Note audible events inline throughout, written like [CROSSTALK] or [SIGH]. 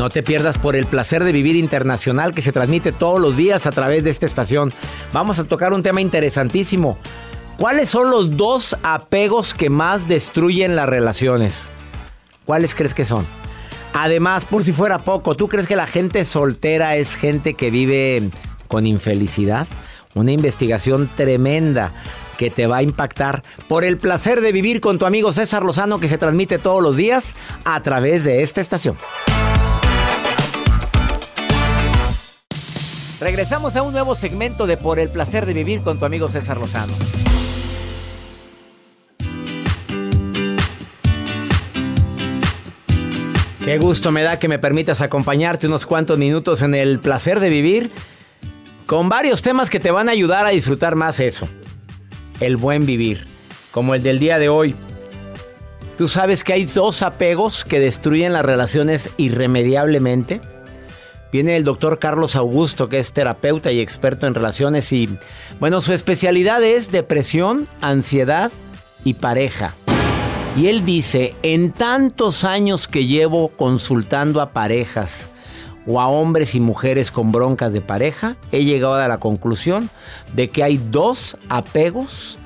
No te pierdas por el placer de vivir internacional que se transmite todos los días a través de esta estación. Vamos a tocar un tema interesantísimo. ¿Cuáles son los dos apegos que más destruyen las relaciones? ¿Cuáles crees que son? Además, por si fuera poco, ¿tú crees que la gente soltera es gente que vive con infelicidad? Una investigación tremenda que te va a impactar por el placer de vivir con tu amigo César Lozano que se transmite todos los días a través de esta estación. Regresamos a un nuevo segmento de Por el placer de vivir con tu amigo César Lozano. Qué gusto me da que me permitas acompañarte unos cuantos minutos en el placer de vivir con varios temas que te van a ayudar a disfrutar más eso. El buen vivir, como el del día de hoy. Tú sabes que hay dos apegos que destruyen las relaciones irremediablemente. Viene el doctor Carlos Augusto, que es terapeuta y experto en relaciones y, bueno, su especialidad es depresión, ansiedad y pareja. Y él dice, en tantos años que llevo consultando a parejas o a hombres y mujeres con broncas de pareja, he llegado a la conclusión de que hay dos apegos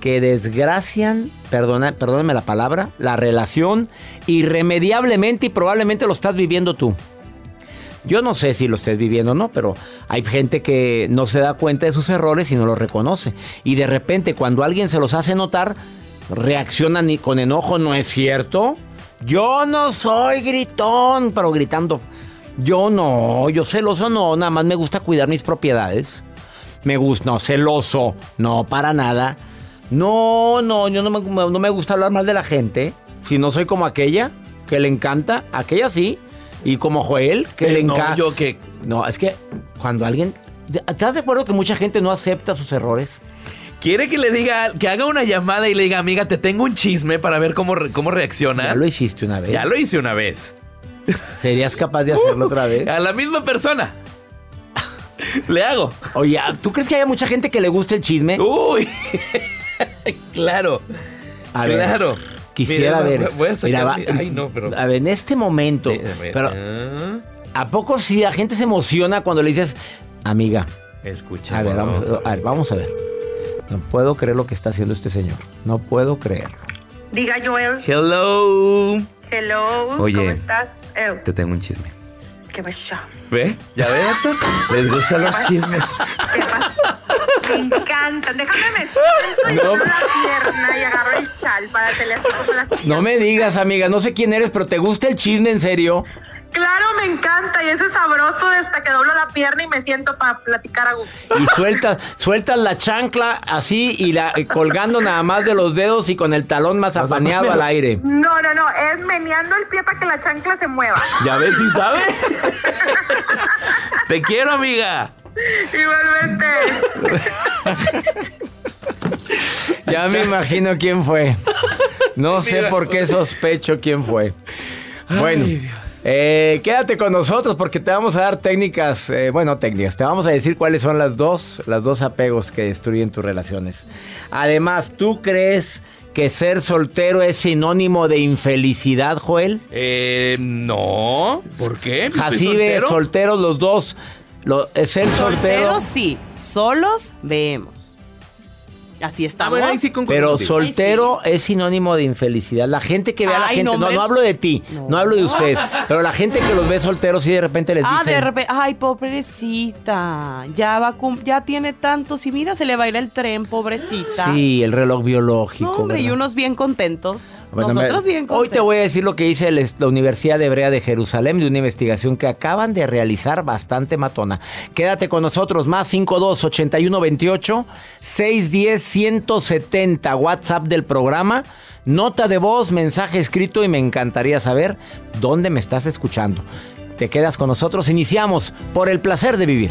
que desgracian, perdona, perdóname la palabra, la relación irremediablemente y probablemente lo estás viviendo tú. Yo no sé si lo estés viviendo o no, pero hay gente que no se da cuenta de sus errores y no los reconoce. Y de repente cuando alguien se los hace notar, reaccionan con enojo, ¿no es cierto? Yo no soy gritón, pero gritando. Yo no, yo celoso no, nada más me gusta cuidar mis propiedades. Me gusta, no, celoso, no, para nada. No, no, yo no me gusta hablar mal de la gente. Si no soy como aquella, que le encanta, aquella sí. Y como Joel, que Eh, le no, encanta. yo que- No, es que cuando alguien. ¿Estás de acuerdo que mucha gente no acepta sus errores? Quiere que le diga, que haga una llamada y le diga, amiga, te tengo un chisme para ver cómo, cómo reacciona. Ya lo hiciste una vez. Ya lo hice una vez. ¿Serías capaz de hacerlo otra vez? [LAUGHS] A la misma persona. Le hago. Oye, ¿tú crees que haya mucha gente que le guste el chisme? Uy. [LAUGHS] claro. A ver, claro. Quisiera Mira, ver. Voy a sacar Mira, va- mi- Ay, no, pero. A ver, en este momento. Pero, ah, ¿a poco sí la gente se emociona cuando le dices, amiga? Escucha. A ver, vamos, a ver, vamos a ver. No puedo creer lo que está haciendo este señor. No puedo creerlo. Diga Joel, Hello. hello, Oye. ¿cómo estás? Eh, Te tengo un chisme. ¿Qué pasó? ¿Ve? ¿Ya ve? Les gustan los chismes. ¿Qué? Me encantan. Déjame me No. y la pierna y agarro el chal para las No me digas, amiga, no sé quién eres, pero ¿te gusta el chisme en serio? Claro, me encanta y ese sabroso hasta que doblo la pierna y me siento para platicar a gusto. Y sueltas, sueltas la chancla así y la y colgando nada más de los dedos y con el talón más apaneado al aire. No, no, no, es meneando el pie para que la chancla se mueva. ¿Ya ves si sabe? [LAUGHS] Te quiero, amiga. Igualmente. Ya me imagino quién fue. No sé por qué sospecho quién fue. Bueno, eh, quédate con nosotros porque te vamos a dar técnicas, eh, bueno, técnicas, te vamos a decir cuáles son las dos, las dos apegos que destruyen tus relaciones. Además, ¿tú crees que ser soltero es sinónimo de infelicidad, Joel? Eh, no. ¿Por qué? ¿Estoy Jacibe, solteros los dos. Lo, eh, ser soltero. Solteros sí, solos vemos. Así Ah, estamos. bueno, ahí sí concuerdo Pero soltero es sinónimo de infelicidad. La gente que ve a la Ay, gente, no, no, me- no hablo de ti, no. No. hablo de ustedes, pero la gente que los ve solteros y de repente les Ah, dicen, de repente, ay, pobrecita, ya va, ya tiene tantos y mira, se le va a ir el tren, pobrecita. sí, el reloj biológico. No, hombre, y unos bien contentos. Bueno, Nosotros me- bien contentos. Hoy te voy a decir lo que dice el- la Universidad Hebrea de Jerusalén de una investigación que acaban de realizar bastante matona. Quédate con nosotros, más 52 81 28 610 170 WhatsApp del programa. Nota de voz, mensaje escrito y me encantaría saber dónde me estás escuchando. Te quedas con nosotros, iniciamos por el placer de vivir.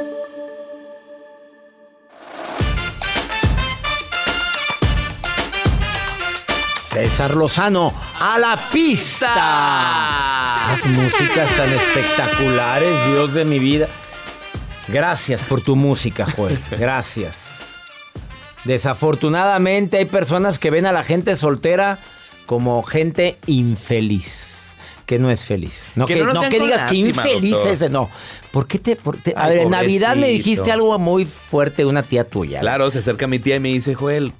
César Lozano, a la pista. Esas músicas tan espectaculares, Dios de mi vida. Gracias por tu música, Joel. [LAUGHS] Gracias. Desafortunadamente hay personas que ven a la gente soltera como gente infeliz, que no es feliz. No Que que, no que digas que infeliz doctor. ese, no. ¿Por qué te...? por- te- a ver, en Navidad me dijiste algo muy fuerte de una tía tuya. Claro, se acerca mi tía y me dice, Joel,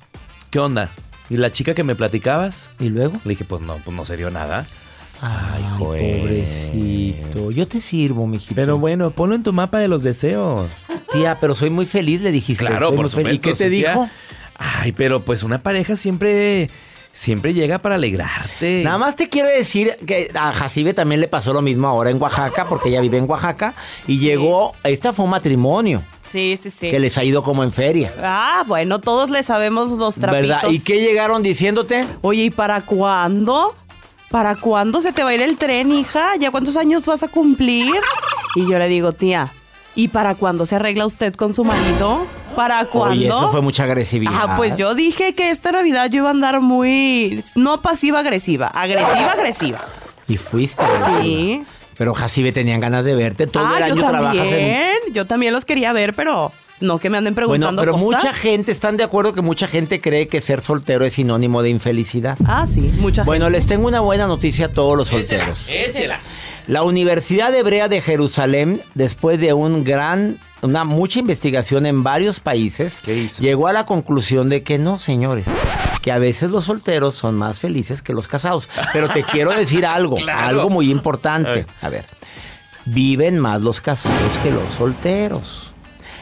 ¿qué onda? ¿Y la chica que me platicabas? ¿Y luego? Le dije, pues no, pues no se dio nada. Ay, pobrecito. Yo te sirvo, mijito. Pero bueno, ponlo en tu mapa de los deseos. Tía, pero soy muy feliz, le dijiste. Claro, soy por supuesto. ¿Y qué te sí, tía. dijo? Ay, pero pues una pareja siempre, siempre llega para alegrarte. Nada más te quiero decir que a Jacibe también le pasó lo mismo ahora en Oaxaca, porque ella vive en Oaxaca, y llegó, esta fue un matrimonio, Sí, sí, sí. que les ha ido como en feria. Ah, bueno, todos le sabemos los trapitos. ¿Verdad? ¿Y qué llegaron diciéndote? Oye, ¿y para cuándo? ¿Para cuándo se te va a ir el tren, hija? ¿Ya cuántos años vas a cumplir? Y yo le digo, tía, ¿y para cuándo se arregla usted con su marido? ¿Para cuándo? Oye, eso fue mucha agresividad. Ah, pues yo dije que esta Navidad yo iba a andar muy... No pasiva-agresiva, agresiva-agresiva. Y fuiste. agresiva. Sí. Pero Jacibe tenían ganas de verte. Todo ah, el año yo trabajas en... Yo también los quería ver, pero no que me anden Bueno, preguntando pero cosas. mucha gente, ¿están de acuerdo que mucha gente cree que ser soltero es sinónimo de infelicidad? Ah, sí, mucha Bueno, gente. les tengo una buena noticia a todos los solteros. Échela. La Universidad Hebrea de Jerusalén, después de un gran, una mucha investigación en varios países, ¿Qué hizo? llegó a la conclusión de que no, señores, que a veces los solteros son más felices que los casados. Pero te quiero decir algo, [LAUGHS] Claro. algo muy importante. A ver, viven más los casados que los solteros.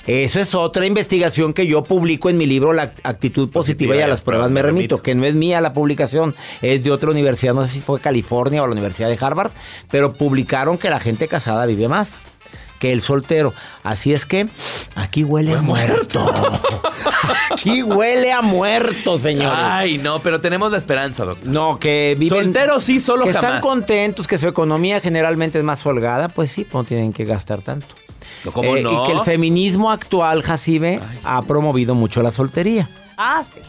Eso es otra investigación que yo publico en mi libro La actitud positiva, y a las pruebas me remito, que no es mía la publicación, es de otra universidad, no sé si fue California o la Universidad de Harvard, pero publicaron que la gente casada vive más que el soltero. Así es que aquí huele a muerto. [LAUGHS] aquí huele a muerto, señores. Ay, no, pero tenemos la esperanza, doctor. No, que viven. Solteros sí, solo que están contentos, que su economía generalmente es más holgada, pues sí, no tienen que gastar tanto. ¿Cómo Eh, no? Y que el feminismo actual, Jacibe, ha promovido mucho la soltería. Ah, sí.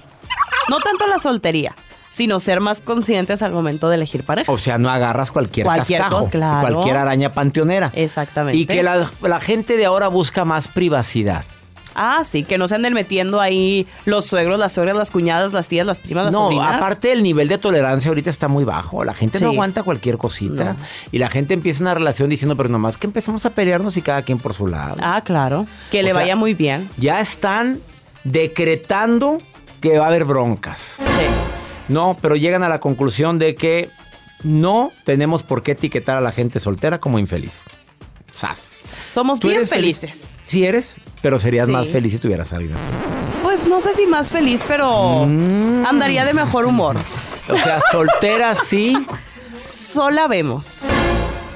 No tanto la soltería, sino ser más conscientes al momento de elegir pareja. O sea, no agarras cualquier, Cualquier cascajo, cosa, claro. cualquier araña panteonera. Exactamente. Y que la, la gente de ahora busca más privacidad. Ah, sí, que no se anden metiendo ahí los suegros, las suegras, las cuñadas, las tías, las primas, las no, sobrinas. aparte el nivel de tolerancia ahorita está muy bajo. La gente no aguanta cualquier cosita. No. Y la gente empieza una relación diciendo, pero nomás que empezamos a pelearnos y cada quien por su lado. Ah, claro. Que O le sea, vaya muy bien. Ya están decretando que va a haber broncas. Sí. No, pero llegan a la conclusión de que no tenemos por qué etiquetar a la gente soltera como infeliz. Sas. Somos ¿Tú bien eres feliz? felices. Sí eres, pero serías Sí. más feliz si tuvieras salido. Pues no sé si más feliz, pero Mm. andaría de mejor humor. O sea, soltera sí, Sola vemos.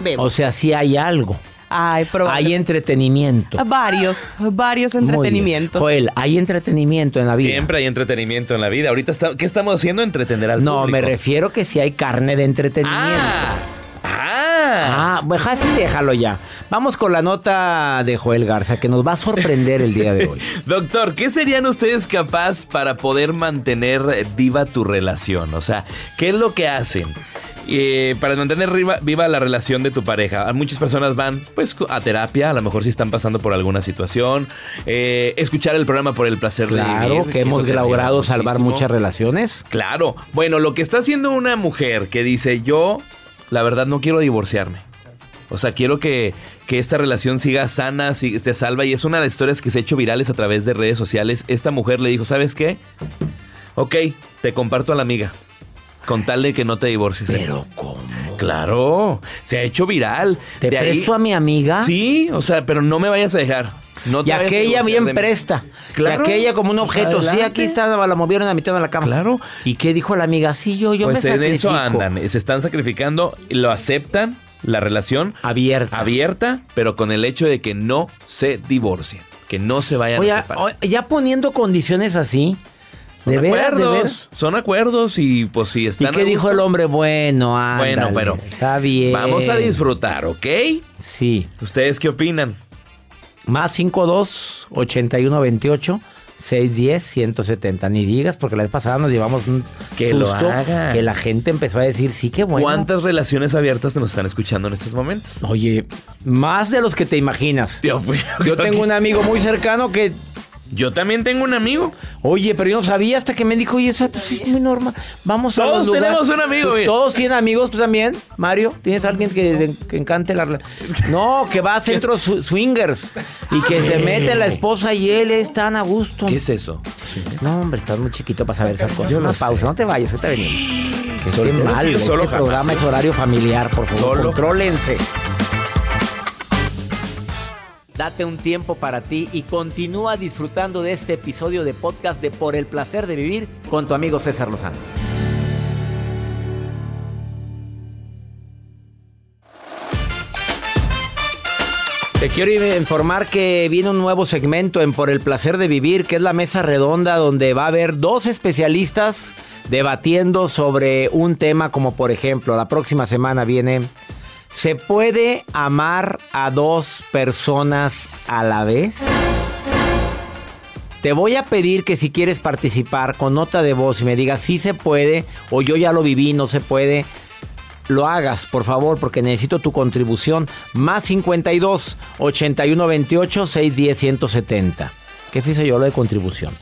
Vemos. o sea, sí hay algo. Ay. Hay entretenimiento. Varios, varios entretenimientos. Joel, hay entretenimiento en la vida. Siempre hay entretenimiento en la vida. Ahorita, está- ¿qué estamos haciendo? Entretener al No, público. me refiero que si hay carne de entretenimiento. Ah, ah. Ah, pues así déjalo ya. Vamos con la nota de Joel Garza que nos va a sorprender el día de hoy. [LAUGHS] Doctor, ¿qué serían ustedes capaz para poder mantener viva tu relación? O sea, ¿qué es lo que hacen? Eh, para mantener viva, viva la relación de tu pareja. Muchas personas van pues a terapia, a lo mejor si están pasando por alguna situación, eh, escuchar el programa por el placer de Claro vivir. que hemos logrado salvar muchas relaciones. Claro. Bueno, lo que está haciendo una mujer que dice, yo, la verdad, no quiero divorciarme. O sea, quiero que, que esta relación siga sana, si- esté salva. Y es una de las historias que se ha hecho virales a través de redes sociales. Esta mujer le dijo, ¿sabes qué? Ok, te comparto a la amiga. Con tal de que no te divorcies. de Pero mí". ¿cómo? Claro, se ha hecho viral. ¿Te De ahí- presto a mi amiga? Sí, o sea, pero no me vayas a dejar. No te Y aquella bien presta. Claro. Y aquella como un objeto. Sí, aquí está, la movieron a mitad de la cama. Claro. ¿Y qué dijo la amiga? Sí, yo, yo pues me en eso andan, se están sacrificando, lo aceptan, la relación Abierta. abierta, pero con el hecho de que no se divorcien, que no se vayan Oye, a separar. ya poniendo condiciones así. De veras, de acuerdos, veras. son acuerdos y pues si ¿Y están qué a dijo el hombre? Bueno, ándale, Bueno, pero Está bien. Vamos a disfrutar, ¿ok? Sí. ¿Ustedes qué opinan? Más 52 81 28 610 170. Ni digas, porque la vez pasada nos llevamos un Que lo susto hagan. que la gente empezó a decir, sí, qué bueno. ¿Cuántas relaciones abiertas nos están escuchando en estos momentos? Oye, más de los que te imaginas. Yo tengo un amigo muy cercano que, Yo también tengo un amigo. oye, pero yo no sabía hasta que me dijo, oye, eso pues, es muy normal. Vamos a Todos los lugares". tenemos un amigo, bien. Todos tienen amigos, tú también, Mario. ¿Tienes alguien que, que encante la No, que va a centros su- swingers y que se mete la esposa y él es tan a gusto. ¿Qué es eso? No, hombre, estás muy chiquito para saber esas cosas. Yo no Una pausa, no te vayas, ahorita venimos. Que Solo- qué mal, yo este programa es horario familiar, por favor, Solo contrólense. Date un tiempo para ti y continúa disfrutando de este episodio de podcast de Por el placer de vivir con tu amigo César Lozano. Te quiero informar que viene un nuevo segmento en Por el placer de vivir, que es la mesa redonda donde va a haber dos especialistas debatiendo sobre un tema como por ejemplo, la próxima semana viene, ¿se puede amar a dos personas a la vez? Te voy a pedir que si quieres participar con nota de voz y me digas si se puede o yo ya lo viví, no se puede, lo hagas, por favor, porque necesito tu contribución. Más 52 81 28 610 170. ¿Qué hice yo lo de contribución?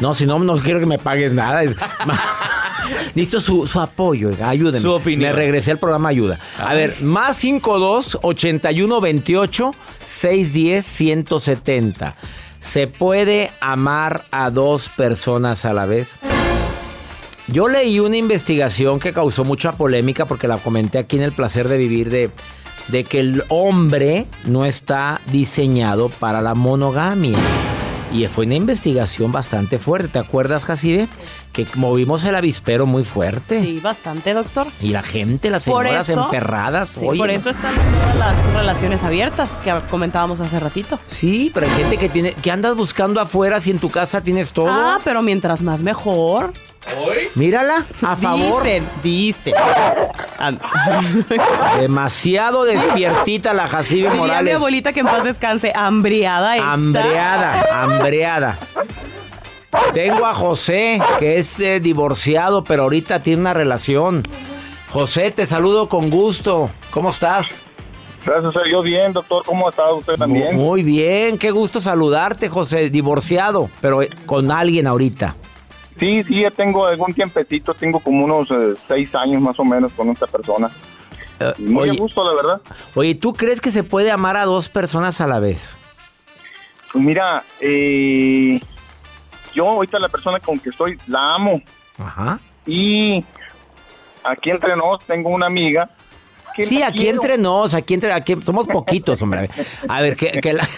No, si no, no quiero que me pagues nada. [LAUGHS] [LAUGHS] Necesito su, su apoyo, ayúdenme. Su opinión. Me regresé al programa Ayuda. A ver, más 52 81 28 610 170. ¿Se puede amar a dos personas a la vez? Yo leí una investigación que causó mucha polémica porque la comenté aquí en El Placer de Vivir de, de que el hombre no está diseñado para la monogamia. Y fue una investigación bastante fuerte. ¿Te acuerdas, Jacibe? Que movimos el avispero muy fuerte. Sí, bastante, doctor. Y la gente, las Por señoras eso- emperradas. Sí, oye, por eso están todas las relaciones abiertas que comentábamos hace ratito. Sí, pero hay gente que tiene que andas buscando afuera si en tu casa tienes todo. Ah, pero mientras más mejor. Mírala, a favor. Dicen, dicen. [LAUGHS] Demasiado despiertita la Jacibe Diría mi Morales. abuelita que en paz descanse, hambriada está. Hambreada, hambreada. Tengo a José, que es eh, divorciado, pero ahorita tiene una relación. José, te saludo con gusto. ¿Cómo estás? Gracias a Dios, bien, doctor. ¿Cómo ha estado usted también? Muy bien, qué gusto saludarte, José. Divorciado, pero eh, con alguien ahorita. Sí, sí, ya tengo algún tiempecito. Tengo como unos eh, seis años más o menos con esta persona. Eh, Muy oye, a gusto, la verdad. oye, ¿tú crees que se puede amar a dos personas a la vez? Pues mira, eh, yo ahorita la persona con que estoy la amo Ajá. Y aquí entre nos tengo una amiga. Sí, aquí quiero. entre nos, aquí entre, aquí somos poquitos, hombre. A ver, que, que la...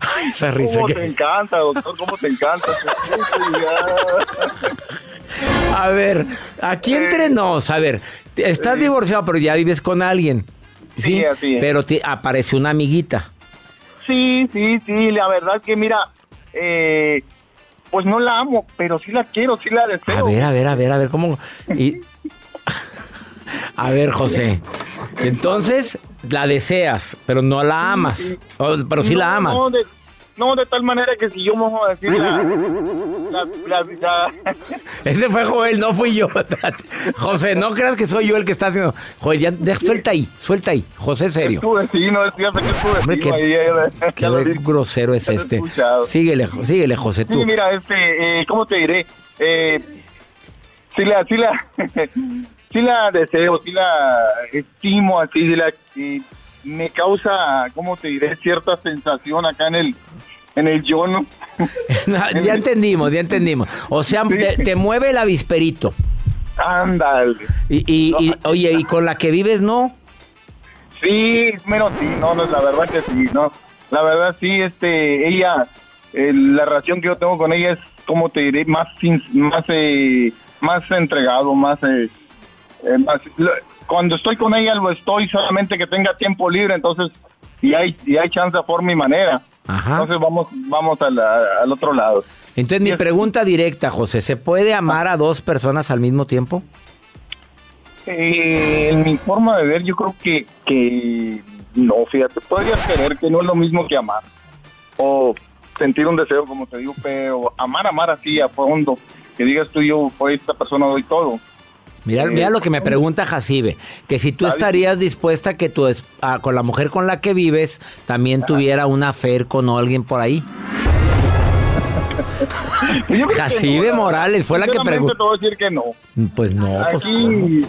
Ay, esa risa ¿Cómo que... te encanta, doctor? ¿Cómo te encanta? A ver, aquí entre nos, a ver, estás divorciado, pero ya vives con alguien. Sí, Sí, así es. pero te apareció una amiguita. Sí, sí, sí, la verdad que mira, eh, pues no la amo, pero sí la quiero, sí la deseo. A ver, a ver, a ver, a ver, ¿cómo? Y... A ver, José. Entonces, la deseas, pero no la amas. O- pero sí No, la amas. No de, no, de tal manera que si yo vamos a decir la... la- la- la- [LAUGHS] Ese fue Joel, no fui yo. [LAUGHS] José, no creas que soy yo el que está haciendo. Joel, ya, de- suelta ahí, suelta ahí. José, serio. que es tu Hombre, qué- ahí, eh, Qué grosero es este. escuchado. Síguele, síguele, José, tú. Sí, mira, este, eh, ¿cómo te diré? Eh, sí la, sí la, [LAUGHS] sí la deseo, sí la estimo así, sí la, me causa, ¿cómo te diré? Cierta sensación acá en el, en el yo, [LAUGHS] ¿no? ya entendimos, ya entendimos. O sea, Sí. te, te mueve el avisperito. Ándale. Y, y- y- oye, ¿y con la que vives no? Sí, menos sí, no, no, la verdad que sí, no. La verdad sí, este, ella, eh, la relación que yo tengo con ella es, ¿cómo te diré? Más, más, eh, más entregado, más, eh, eh, más- lo- cuando estoy con ella lo estoy solamente que tenga tiempo libre, entonces, y hay, y hay chance por mi manera. Ajá. Entonces vamos, vamos al, al otro lado. Entonces, mi pregunta directa, José, ¿se puede amar a dos personas al mismo tiempo? Eh, en mi forma de ver, yo creo que, que no, fíjate, podrías querer que no es lo mismo que amar. O sentir un deseo, como te digo, pero amar, amar así a fondo, que digas tú, yo por esta persona doy todo. Mira, mira lo que me pregunta Jacibe, que si tú estarías dispuesta a que tu a- con la mujer con la que vives también tuviera una affair con alguien por ahí. [LAUGHS] Jacibe no, Morales fue la que preguntó. te voy a decir que no. Pues no, pues. Aquí,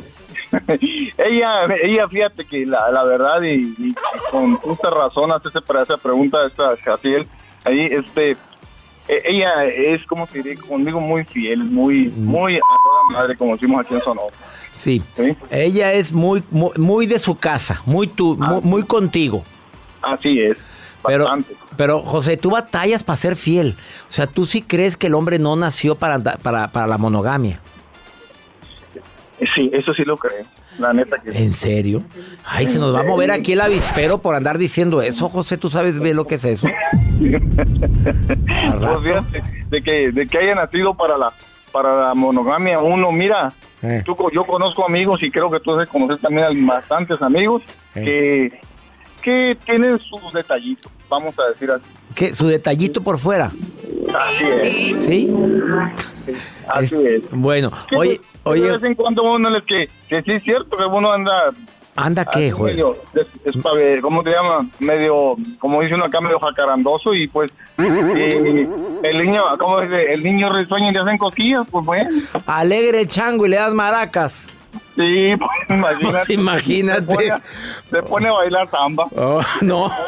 [LAUGHS] ella, ella, fíjate que la, la verdad, y, y con justa razón hace esa, pregunta esta Jaciel, ahí, este, ella es, como te diré, conmigo muy fiel, muy, Mm. muy a toda madre, como decimos aquí en Sonora. Sí. ¿sí? Ella es muy, muy, muy de su casa, muy tú, muy, muy contigo. Así es, Pero, bastante. pero, José, tú batallas para ser fiel. O sea, tú sí crees que el hombre no nació para, para, para la monogamia. Sí, eso sí lo creo, la neta que. ¿En serio? Ay, se nos va a mover aquí el avispero por andar diciendo eso, José. ¿Tú sabes bien lo que es eso? [LAUGHS] Pues de que, de que haya nacido para la, para la monogamia, uno, mira, Eh. tú, yo conozco amigos y creo que tú debes conocer también a bastantes amigos Eh. que, que tienen sus detallitos, vamos a decir así. ¿Qué? Su detallito por fuera. Así es, ¿Sí? así Es- es. Bueno, oye, de- que de oye, vez en cuando uno les que, que sí es cierto que uno anda anda qué, Joel. medio, des- espave- ¿cómo te llama? Medio, como dice uno acá, medio jacarandoso y pues eh, el niño, ¿cómo dice? El niño risueña y le hacen cosquillas, pues bueno. Alegre chango y le das maracas. Sí, pues [LAUGHS] imagínate. Pues, imagínate. Se pone, a- se pone a bailar samba. Oh, no. [LAUGHS]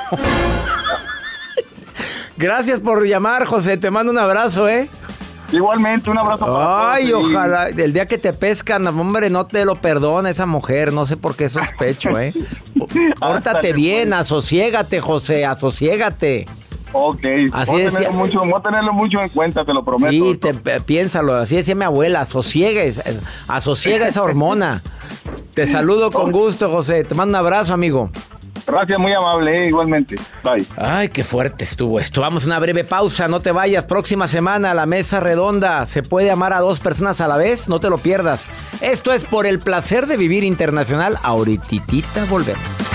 Gracias por llamar, José. Te mando un abrazo, ¿eh? Igualmente, un abrazo para Ay, todos y- ojalá. El día que te pescan, hombre, no te lo perdona esa mujer. No sé por qué sospecho, ¿eh? [LAUGHS] Pórtate bien, asociégate, José, asociégate. Ok, Así voy, a tenerlo mucho, voy a tenerlo mucho en cuenta, te lo prometo. Sí, te, piénsalo. Así decía mi abuela, asosiega, asosiega esa hormona. Te saludo con [LAUGHS] gusto, José. Te mando un abrazo, amigo. Gracias, muy amable, eh, igualmente. Bye. Ay, qué fuerte estuvo esto. Vamos a una breve pausa, no te vayas. Próxima semana, la mesa redonda. ¿Se puede amar a dos personas a la vez? No te lo pierdas. Esto es por el placer de vivir internacional. Ahorititita volvemos.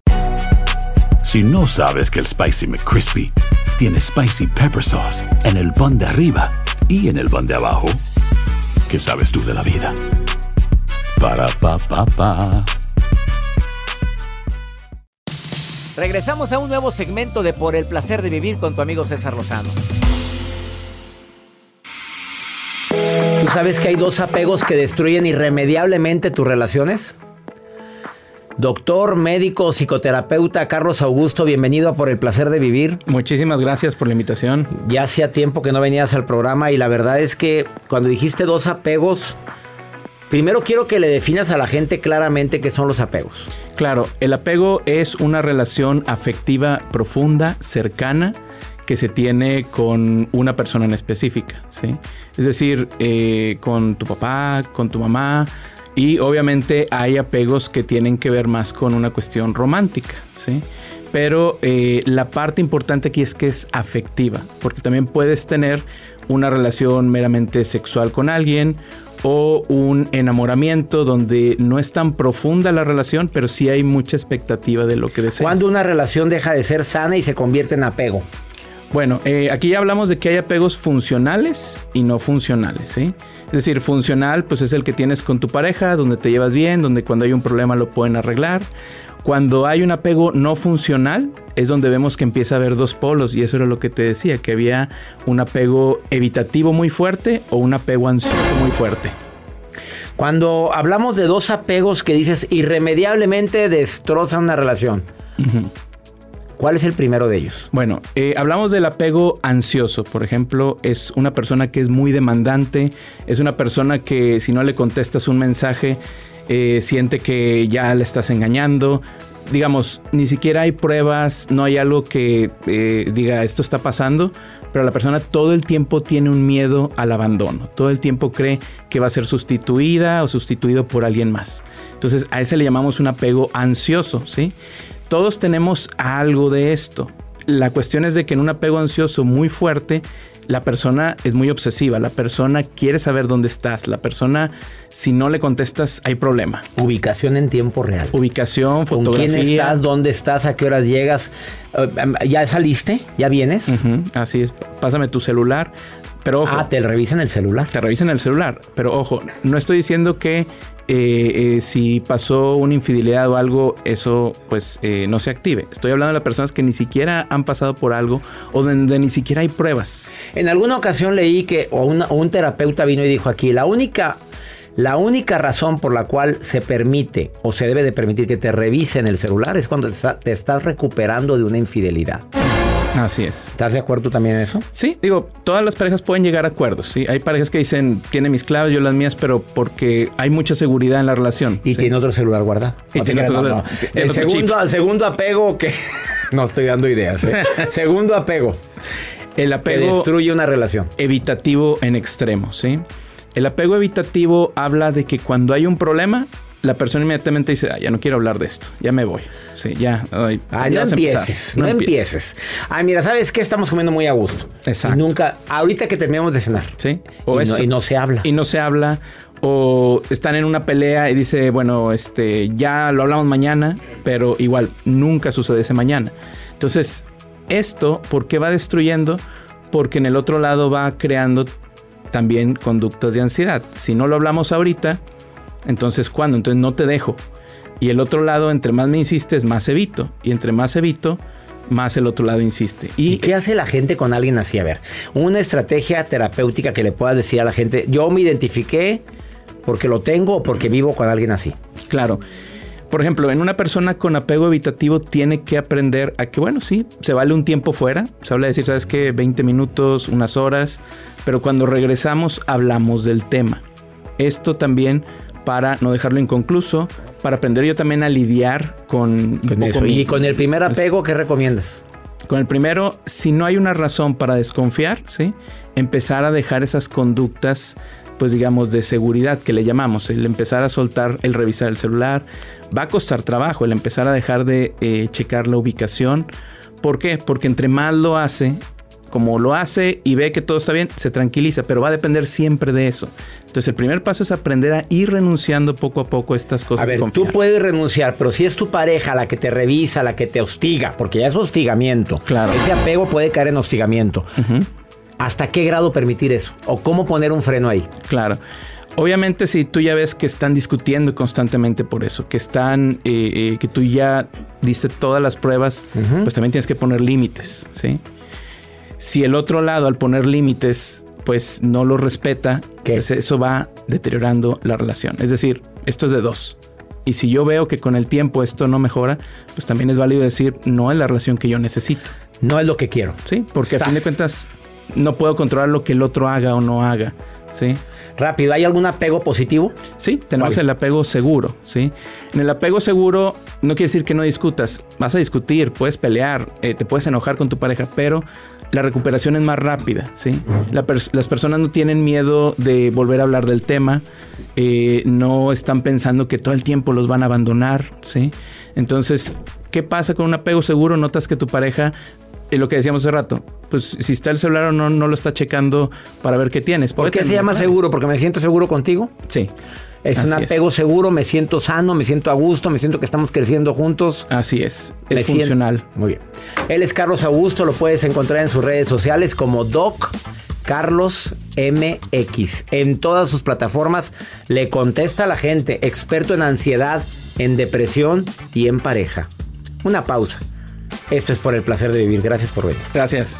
Si no sabes que el Spicy McCrispy tiene Spicy Pepper Sauce en el pan de arriba y en el pan de abajo, ¿qué sabes tú de la vida? Para pa pa pa. Regresamos a un nuevo segmento de Por el placer de vivir con tu amigo César Lozano. ¿Tú sabes que hay dos apegos que destruyen irremediablemente tus relaciones? Doctor, médico, psicoterapeuta Carlos Augusto, bienvenido a Por el placer de vivir. Muchísimas gracias por la invitación. Ya hacía tiempo que no venías al programa y la verdad es que cuando dijiste dos apegos, primero quiero que le definas a la gente claramente qué son los apegos. Claro, el apego es una relación afectiva profunda, cercana, que se tiene con una persona en específica, ¿sí? Es decir, eh, con tu papá, con tu mamá, y obviamente hay apegos que tienen que ver más con una cuestión romántica, ¿sí? Pero eh, la parte importante aquí es que es afectiva, porque también puedes tener una relación meramente sexual con alguien o un enamoramiento donde no es tan profunda la relación, pero sí hay mucha expectativa de lo que deseas. ¿Cuándo una relación deja de ser sana y se convierte en apego? Bueno, eh, aquí ya hablamos de que hay apegos funcionales y no funcionales, ¿sí? Es decir, funcional pues es el que tienes con tu pareja, donde te llevas bien, donde cuando hay un problema lo pueden arreglar. Cuando hay un apego no funcional es donde vemos que empieza a haber dos polos y eso era lo que te decía, que había un apego evitativo muy fuerte o un apego ansioso muy fuerte. Cuando hablamos de dos apegos que dices irremediablemente destrozan una relación. ¿Cuál es el primero de ellos? Bueno, eh, hablamos del apego ansioso, por ejemplo, es una persona que es muy demandante, es una persona que si no le contestas un mensaje, eh, siente que ya le estás engañando. Digamos, ni siquiera hay pruebas, no hay algo que eh, diga esto está pasando, pero la persona todo el tiempo tiene un miedo al abandono, todo el tiempo cree que va a ser sustituida o sustituido por alguien más. Entonces a ese le llamamos un apego ansioso, ¿sí? Todos tenemos algo de esto. La cuestión es de que en un apego ansioso muy fuerte, la persona es muy obsesiva, la persona quiere saber dónde estás, la persona si no le contestas hay problema. Ubicación en tiempo real. Ubicación, ¿Con fotografía. quién estás? ¿Dónde estás? ¿A qué horas llegas? Eh, ¿Ya saliste? ¿Ya vienes? Así es, pásame tu celular. Pero ojo, Ah, te revisan el celular. te revisan el celular. Pero ojo, no estoy diciendo que eh, eh, si pasó una infidelidad o algo, eso pues eh, no se active. Estoy hablando de las personas que ni siquiera han pasado por algo o donde ni siquiera hay pruebas. En alguna ocasión leí que o una- o un terapeuta vino y dijo aquí, la única, la única razón por la cual se permite o se debe de permitir que te revisen el celular es cuando te, está- te estás recuperando de una infidelidad. Así es. ¿Estás de acuerdo tú también en eso? Sí, digo, todas las parejas pueden llegar a acuerdos, ¿sí? Hay parejas que dicen, tiene mis claves, yo las mías, pero porque hay mucha seguridad en la relación. Y ¿sí? tiene otro celular guardado. Y tiene otro- no, no. El segundo, segundo apego que... [LAUGHS] No estoy dando ideas. ¿eh? [LAUGHS] segundo apego El que apego destruye una relación. evitativo en extremo, ¿sí? El apego evitativo habla de que cuando hay un problema, la persona inmediatamente dice, "Ah, ya no quiero hablar de esto, ya me voy. Sí, ya. ay, ya no vas a empezar". empieces, no, empieces. Ay, mira, ¿sabes qué? Estamos comiendo muy a gusto. Exacto. Y nunca, ahorita que terminamos de cenar. Sí. Y no- y no se habla. Y no se habla. O están en una pelea y dice, bueno, este, ya lo hablamos mañana, pero igual nunca sucede ese mañana. Entonces, esto, ¿por qué va destruyendo? Porque en el otro lado va creando también conductas de ansiedad. Si no lo hablamos ahorita, entonces ¿cuándo? Entonces no te dejo. Y el otro lado, entre más me insistes, más evito. Y entre más evito, más el otro lado insiste. ¿Y Y qué hace la gente con alguien así? A ver, una estrategia terapéutica que le puedas decir a la gente, yo me identifiqué porque lo tengo o porque vivo con alguien así. Claro. Por ejemplo, en una persona con apego evitativo tiene que aprender a que, bueno, sí, se vale un tiempo fuera. Se habla de decir, ¿sabes qué? 20 minutos, unas horas. Pero cuando regresamos hablamos del tema. Esto también para no dejarlo inconcluso, para aprender yo también a lidiar con, un Con poco eso. mi- Y con el primer apego, ¿qué recomiendas? con el primero, si no hay una razón para desconfiar, ¿sí? Empezar a dejar esas conductas, pues digamos, de seguridad que le llamamos. El empezar a soltar, el revisar el celular. Va a costar trabajo el empezar a dejar de eh, checar la ubicación. ¿Por qué? Porque entre más lo hace, como lo hace y ve que todo está bien, se tranquiliza, pero va a depender siempre de eso. Entonces el primer paso es aprender a ir renunciando poco a poco a estas cosas. A ver, tú puedes renunciar, pero si es tu pareja la que te revisa, la que te hostiga, porque ya es hostigamiento. Claro. Ese apego puede caer en hostigamiento. ¿Hasta qué grado permitir eso? ¿O cómo poner un freno ahí? Claro. Obviamente si tú ya ves que están discutiendo constantemente por eso, que están, eh, eh, que tú ya diste todas las pruebas, pues también tienes que poner límites, ¿sí? Si el otro lado al poner límites, pues no lo respeta, pues eso va deteriorando la relación. Es decir, esto es de dos. Y si yo veo que con el tiempo esto no mejora, pues también es válido decir, no es la relación que yo necesito. No es lo que quiero. Sí, porque a fin de cuentas no puedo controlar lo que el otro haga o no haga. Sí. Rápido, ¿hay algún apego positivo? Sí, tenemos el apego seguro, ¿sí? En el apego seguro no quiere decir que no discutas, vas a discutir, puedes pelear, eh, te puedes enojar con tu pareja, pero la recuperación es más rápida, ¿sí? las personas no tienen miedo de volver a hablar del tema, eh, no están pensando que todo el tiempo los van a abandonar, ¿sí? Entonces, ¿qué pasa con un apego seguro? Notas que tu pareja y lo que decíamos hace rato, pues si está el celular o no, no lo está checando para ver qué tienes. ¿Por qué se llama seguro? ¿Porque me siento seguro contigo? Sí. Es un apego seguro, me siento sano, me siento a gusto, me siento que estamos creciendo juntos. Así es, es funcional. Muy bien. Él es Carlos Augusto, lo puedes encontrar en sus redes sociales como Doc Carlos MX. En todas sus plataformas le contesta a la gente, experto en ansiedad, en depresión y en pareja. Una pausa. Esto es por el placer de vivir. Gracias por venir. Gracias.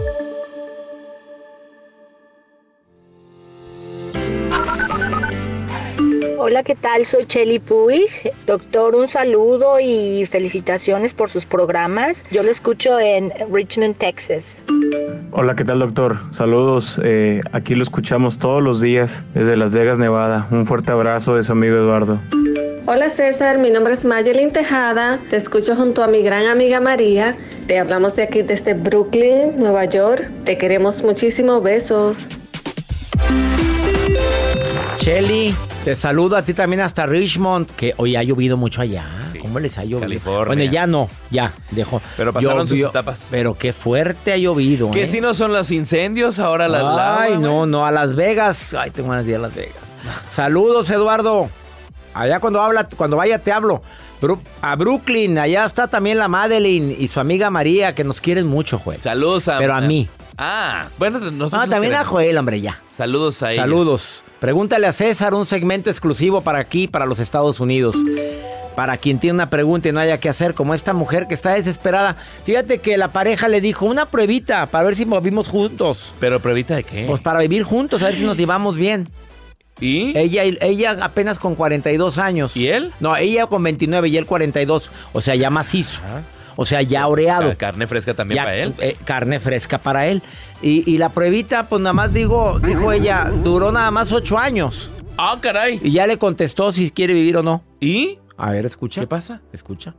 Hola, ¿qué tal? Soy Chelly Puig. Doctor, un saludo y felicitaciones por sus programas. Yo lo escucho en Richmond, Texas. Hola, ¿qué tal, doctor? Saludos. Eh, aquí lo escuchamos todos los días desde Las Vegas, Nevada. Un fuerte abrazo de su amigo Eduardo. Hola César, mi nombre es Mayelin Tejada, te escucho junto a mi gran amiga María, te hablamos de aquí desde Brooklyn, Nueva York, te queremos muchísimo, besos. Shelly, te saludo a ti también hasta Richmond, que hoy ha llovido mucho allá. ¿Cómo les ha llovido? California. Bueno, ya no, ya, dejó. Pero pasaron sus etapas. Pero qué fuerte ha llovido. Que ¿eh? si no son los incendios, ahora las Ay, no, no, a Las Vegas. Ay, tengo ganas de ir a Las Vegas. Saludos, Eduardo. Allá cuando habla, cuando vaya te hablo. A Brooklyn, allá está también la Madeline y su amiga María, que nos quieren mucho, Joel. Saludos a... Pero a mí. Ah, bueno, nosotros... Ah, también a queremos. Joel, hombre, ya. Saludos a ellos. Saludos. Pregúntale a César un segmento exclusivo para aquí, para los Estados Unidos. Para quien tiene una pregunta y no haya qué hacer, como esta mujer que está desesperada. Fíjate que la pareja le dijo una pruebita para ver si vivimos juntos. ¿Pero pruebita de qué? Pues para vivir juntos, a ver si nos llevamos bien. ¿Y? Ella, ella apenas con 42 años. ¿Y él? No, ella con 29 y él 42. O sea, ya macizo. O sea, ya oreado. Ca- Carne fresca también Ya, para él. eh, carne fresca para él. Y, y la pruebita, pues nada más digo, dijo ella, duró nada más ocho años. Ah, caray. Y ya le contestó si quiere vivir o no. ¿Y? A ver, escucha. ¿Qué pasa? Escucha.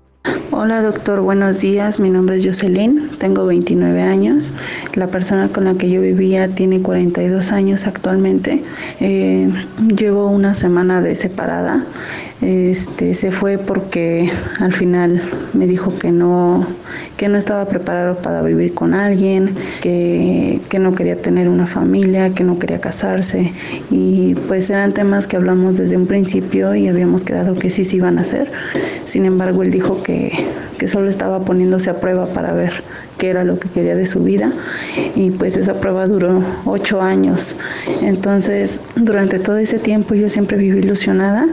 Hola doctor, buenos días. Mi nombre es Jocelyn, tengo 29 años. La persona con la que yo vivía tiene 42 años actualmente. Eh, llevo una semana de separada. Este, se fue porque al final me dijo que no, que no estaba preparado para vivir con alguien, que, que no quería tener una familia, que no quería casarse. Y pues eran temas que hablamos desde un principio y habíamos quedado que sí se iban a hacer. Sin embargo, él dijo que, que solo estaba poniéndose a prueba para ver qué era lo que quería de su vida. Y pues esa prueba duró ocho años. Entonces, durante todo ese tiempo yo siempre viví ilusionada,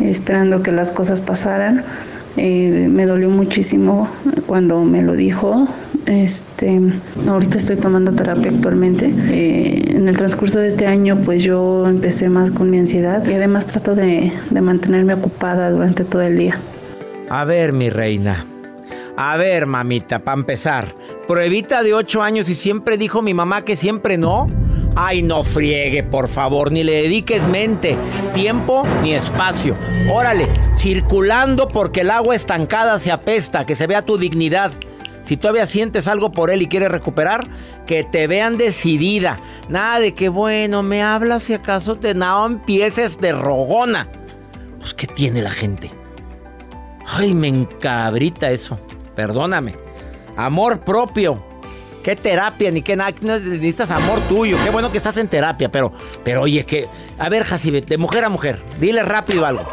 esperando que las cosas pasaran. Eh, me dolió muchísimo cuando me lo dijo. Este, ahorita estoy tomando terapia actualmente. Eh, en el transcurso de este año, pues yo empecé más con mi ansiedad y además trato de, de mantenerme ocupada durante todo el día. A ver, mi reina. A ver, mamita, para empezar. Pruebita de ocho años y siempre dijo mi mamá que siempre no. Ay, no friegue, por favor, ni le dediques mente, tiempo ni espacio. Órale, circulando porque el agua estancada se apesta, que se vea tu dignidad. Si todavía sientes algo por él y quieres recuperar, que te vean decidida. Nada de que, bueno, me hablas si acaso te no empieces de rogona. Pues, ¿qué tiene la gente? Ay, me encabrita eso. Perdóname. Amor propio. Qué terapia, ni qué nada. no Necesitas amor tuyo. Qué bueno que estás en terapia, pero, pero oye, que. A ver, Jacibet, de mujer a mujer, dile rápido algo.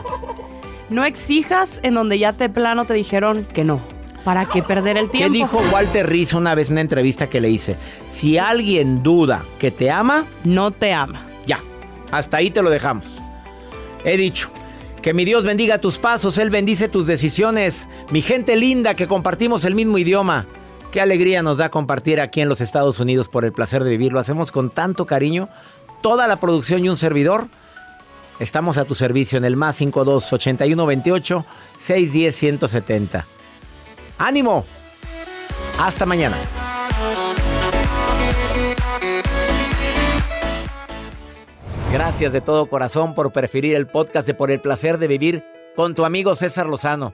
No exijas en donde ya te plano te dijeron que no. ¿Para qué perder el ¿Qué tiempo? dijo Walter Rizzo una vez en una entrevista que le hice? Si alguien duda que te ama, No te ama. ya. Hasta ahí te lo dejamos. He dicho. Que mi Dios bendiga tus pasos, Él bendice tus decisiones. Mi gente linda que compartimos el mismo idioma. Qué alegría nos da compartir aquí en los Estados Unidos por el placer de vivir. Lo hacemos con tanto cariño. Toda la producción y un servidor. Estamos a tu servicio en el más 52 81 28 610 170. ¡Ánimo! Hasta mañana. Gracias de todo corazón por preferir el podcast de Por el placer de vivir con tu amigo César Lozano.